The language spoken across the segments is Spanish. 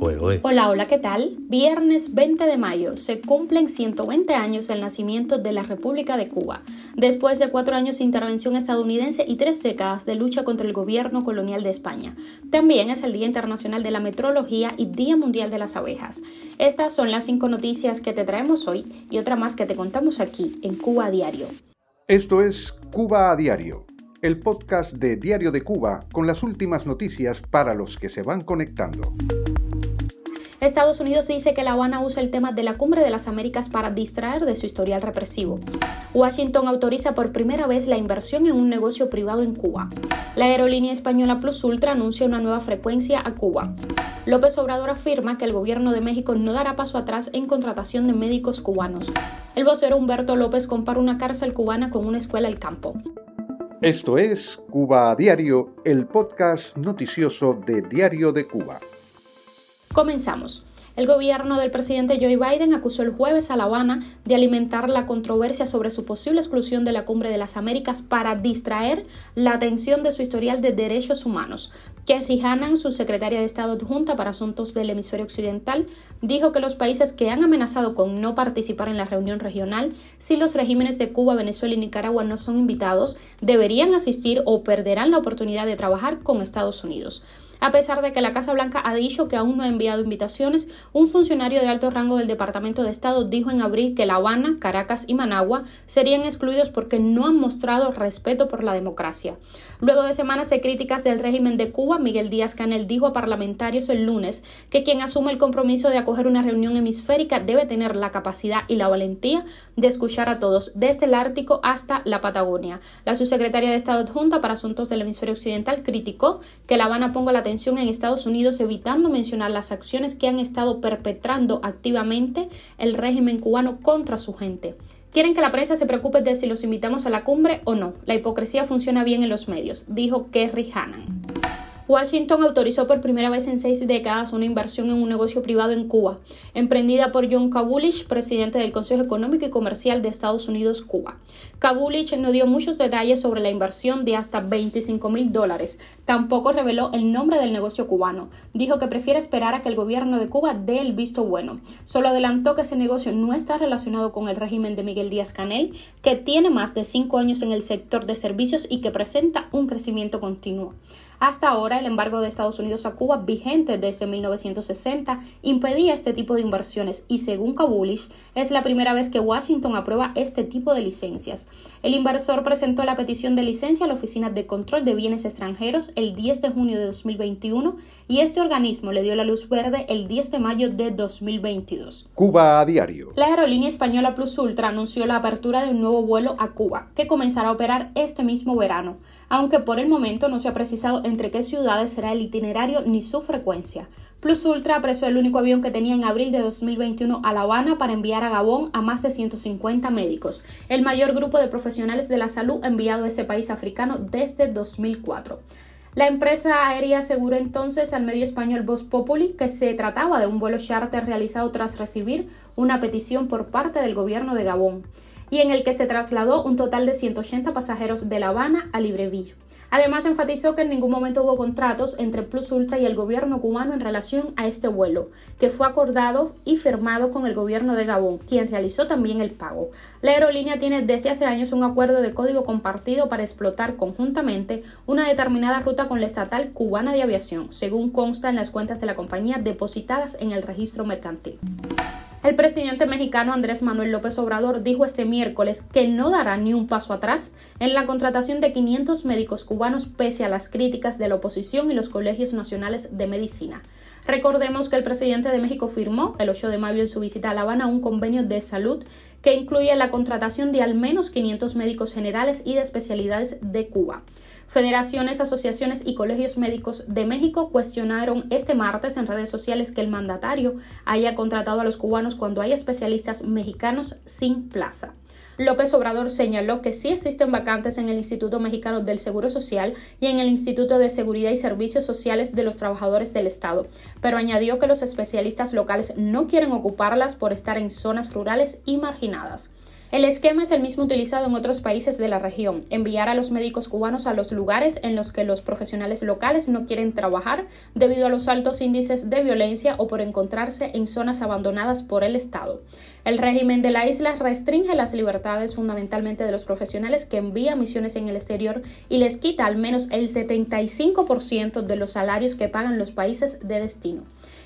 Hola, hola, ¿qué tal? Viernes 20 de mayo se cumplen 120 años del nacimiento de la República de Cuba, después de cuatro años de intervención estadounidense y tres décadas de lucha contra el gobierno colonial de España. También es el Día Internacional de la Metrología y Día Mundial de las Abejas. Estas son las cinco noticias que te traemos hoy y otra más que te contamos aquí en Cuba a Diario. Esto es Cuba a Diario, el podcast de Diario de Cuba con las últimas noticias para los que se van conectando. Estados Unidos dice que La Habana usa el tema de la Cumbre de las Américas para distraer de su historial represivo. Washington autoriza por primera vez la inversión en un negocio privado en Cuba. La aerolínea española Plus Ultra anuncia una nueva frecuencia a Cuba. López Obrador afirma que el gobierno de México no dará paso atrás en contratación de médicos cubanos. El vocero Humberto López compara una cárcel cubana con una escuela al campo. Esto es Cuba Diario, el podcast noticioso de Diario de Cuba. Comenzamos. El gobierno del presidente Joe Biden acusó el jueves a La Habana de alimentar la controversia sobre su posible exclusión de la Cumbre de las Américas para distraer la atención de su historial de derechos humanos. Kerry Hannan, su secretaria de Estado adjunta para asuntos del hemisferio occidental, dijo que los países que han amenazado con no participar en la reunión regional, si los regímenes de Cuba, Venezuela y Nicaragua no son invitados, deberían asistir o perderán la oportunidad de trabajar con Estados Unidos. A pesar de que la Casa Blanca ha dicho que aún no ha enviado invitaciones, un funcionario de alto rango del Departamento de Estado dijo en abril que La Habana, Caracas y Managua serían excluidos porque no han mostrado respeto por la democracia. Luego de semanas de críticas del régimen de Cuba, Miguel Díaz Canel dijo a parlamentarios el lunes que quien asume el compromiso de acoger una reunión hemisférica debe tener la capacidad y la valentía de escuchar a todos, desde el Ártico hasta la Patagonia. La subsecretaria de Estado adjunta para Asuntos del Hemisferio Occidental criticó que La Habana ponga la en Estados Unidos evitando mencionar las acciones que han estado perpetrando activamente el régimen cubano contra su gente. Quieren que la prensa se preocupe de si los invitamos a la cumbre o no. La hipocresía funciona bien en los medios, dijo Kerry Hannan. Washington autorizó por primera vez en seis décadas una inversión en un negocio privado en Cuba, emprendida por John Kabulich, presidente del Consejo Económico y Comercial de Estados Unidos, Cuba. Kabulich no dio muchos detalles sobre la inversión de hasta 25 mil dólares. Tampoco reveló el nombre del negocio cubano. Dijo que prefiere esperar a que el gobierno de Cuba dé el visto bueno. Solo adelantó que ese negocio no está relacionado con el régimen de Miguel Díaz Canel, que tiene más de cinco años en el sector de servicios y que presenta un crecimiento continuo. Hasta ahora, el embargo de Estados Unidos a Cuba, vigente desde 1960, impedía este tipo de inversiones y, según Kabulish, es la primera vez que Washington aprueba este tipo de licencias. El inversor presentó la petición de licencia a la Oficina de Control de Bienes Extranjeros el 10 de junio de 2021 y este organismo le dio la luz verde el 10 de mayo de 2022. Cuba a diario. La aerolínea española Plus Ultra anunció la apertura de un nuevo vuelo a Cuba, que comenzará a operar este mismo verano, aunque por el momento no se ha precisado entre qué ciudades será el itinerario ni su frecuencia. Plus Ultra apresó el único avión que tenía en abril de 2021 a La Habana para enviar a Gabón a más de 150 médicos, el mayor grupo de profesionales de la salud enviado a ese país africano desde 2004. La empresa aérea aseguró entonces al medio español Voz Populi que se trataba de un vuelo charter realizado tras recibir una petición por parte del gobierno de Gabón y en el que se trasladó un total de 180 pasajeros de La Habana a Libreville. Además, enfatizó que en ningún momento hubo contratos entre Plus Ultra y el gobierno cubano en relación a este vuelo, que fue acordado y firmado con el gobierno de Gabón, quien realizó también el pago. La aerolínea tiene desde hace años un acuerdo de código compartido para explotar conjuntamente una determinada ruta con la estatal cubana de aviación, según consta en las cuentas de la compañía depositadas en el registro mercantil. El presidente mexicano Andrés Manuel López Obrador dijo este miércoles que no dará ni un paso atrás en la contratación de 500 médicos cubanos pese a las críticas de la oposición y los colegios nacionales de medicina. Recordemos que el presidente de México firmó el 8 de mayo en su visita a La Habana un convenio de salud que incluye la contratación de al menos 500 médicos generales y de especialidades de Cuba. Federaciones, asociaciones y colegios médicos de México cuestionaron este martes en redes sociales que el mandatario haya contratado a los cubanos cuando hay especialistas mexicanos sin plaza. López Obrador señaló que sí existen vacantes en el Instituto Mexicano del Seguro Social y en el Instituto de Seguridad y Servicios Sociales de los Trabajadores del Estado, pero añadió que los especialistas locales no quieren ocuparlas por estar en zonas rurales y marginadas. El esquema es el mismo utilizado en otros países de la región, enviar a los médicos cubanos a los lugares en los que los profesionales locales no quieren trabajar debido a los altos índices de violencia o por encontrarse en zonas abandonadas por el Estado. El régimen de la isla restringe las libertades fundamentalmente de los profesionales que envían misiones en el exterior y les quita al menos el 75% de los salarios que pagan los países de destino.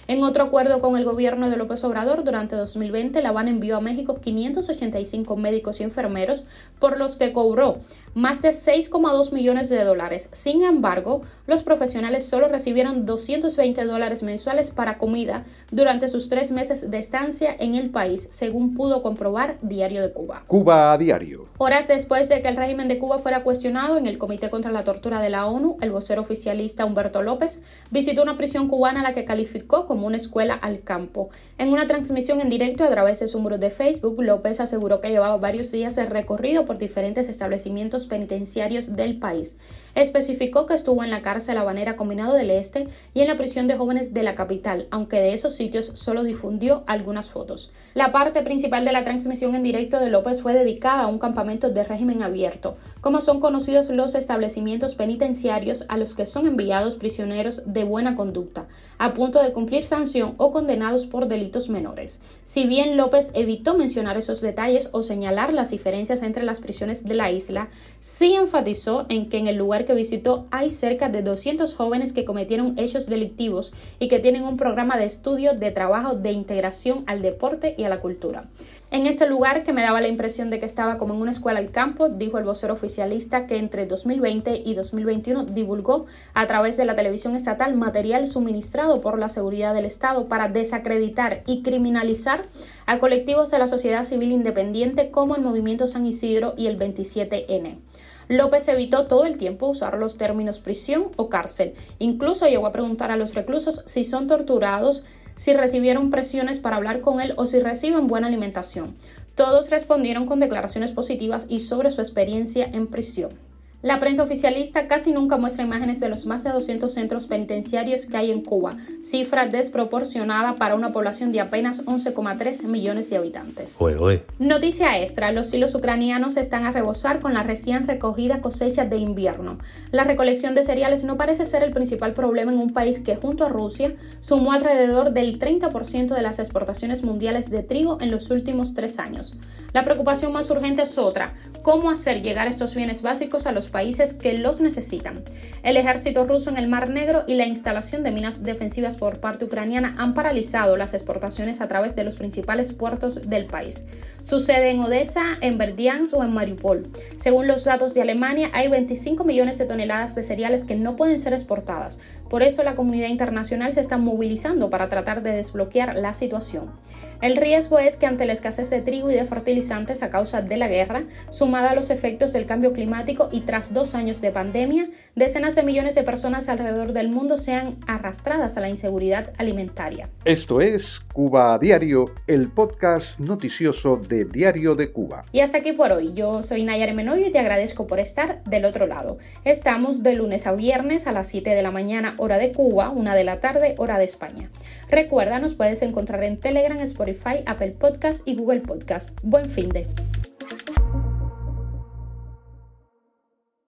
En otro acuerdo con el gobierno de López Obrador, durante 2020 La Habana envió a México 585 médicos y enfermeros, por los que cobró más de 6,2 millones de dólares. Sin embargo, los profesionales solo recibieron 220 dólares mensuales para comida durante sus tres meses de estancia en el país, pudo comprobar Diario de Cuba. Cuba a diario. Horas después de que el régimen de Cuba fuera cuestionado en el Comité contra la Tortura de la ONU, el vocero oficialista Humberto López visitó una prisión cubana a la que calificó como una escuela al campo. En una transmisión en directo a través de su muro de Facebook, López aseguró que llevaba varios días de recorrido por diferentes establecimientos penitenciarios del país. Especificó que estuvo en la cárcel habanera Combinado del Este y en la prisión de jóvenes de la capital, aunque de esos sitios solo difundió algunas fotos. La parte principal de la transmisión en directo de López fue dedicada a un campamento de régimen abierto, como son conocidos los establecimientos penitenciarios a los que son enviados prisioneros de buena conducta, a punto de cumplir sanción o condenados por delitos menores. Si bien López evitó mencionar esos detalles o señalar las diferencias entre las prisiones de la isla, sí enfatizó en que en el lugar que visitó hay cerca de 200 jóvenes que cometieron hechos delictivos y que tienen un programa de estudio de trabajo de integración al deporte y a la cultura. En este lugar, que me daba la impresión de que estaba como en una escuela al campo, dijo el vocero oficialista que entre 2020 y 2021 divulgó a través de la televisión estatal material suministrado por la seguridad del Estado para desacreditar y criminalizar a colectivos de la sociedad civil independiente como el Movimiento San Isidro y el 27N. López evitó todo el tiempo usar los términos prisión o cárcel. Incluso llegó a preguntar a los reclusos si son torturados, si recibieron presiones para hablar con él o si reciben buena alimentación. Todos respondieron con declaraciones positivas y sobre su experiencia en prisión. La prensa oficialista casi nunca muestra imágenes de los más de 200 centros penitenciarios que hay en Cuba, cifra desproporcionada para una población de apenas 11,3 millones de habitantes. Noticia extra, los silos ucranianos están a rebosar con la recién recogida cosecha de invierno. La recolección de cereales no parece ser el principal problema en un país que junto a Rusia sumó alrededor del 30% de las exportaciones mundiales de trigo en los últimos tres años. La preocupación más urgente es otra, cómo hacer llegar estos bienes básicos a los países que los necesitan. El ejército ruso en el Mar Negro y la instalación de minas defensivas por parte ucraniana han paralizado las exportaciones a través de los principales puertos del país. Sucede en Odessa, en Verdiansk o en Mariupol. Según los datos de Alemania, hay 25 millones de toneladas de cereales que no pueden ser exportadas. Por eso la comunidad internacional se está movilizando para tratar de desbloquear la situación. El riesgo es que ante la escasez de trigo y de fertilizantes a causa de la guerra, sumada a los efectos del cambio climático y tras dos años de pandemia, decenas de millones de personas alrededor del mundo sean arrastradas a la inseguridad alimentaria. Esto es Cuba a Diario, el podcast noticioso de Diario de Cuba. Y hasta aquí por hoy. Yo soy Nayar Menoyo y te agradezco por estar del otro lado. Estamos de lunes a viernes a las 7 de la mañana, hora de Cuba, una de la tarde, hora de España. Recuerda, nos puedes encontrar en Telegram, Apple Podcast y Google Podcast. Buen fin de.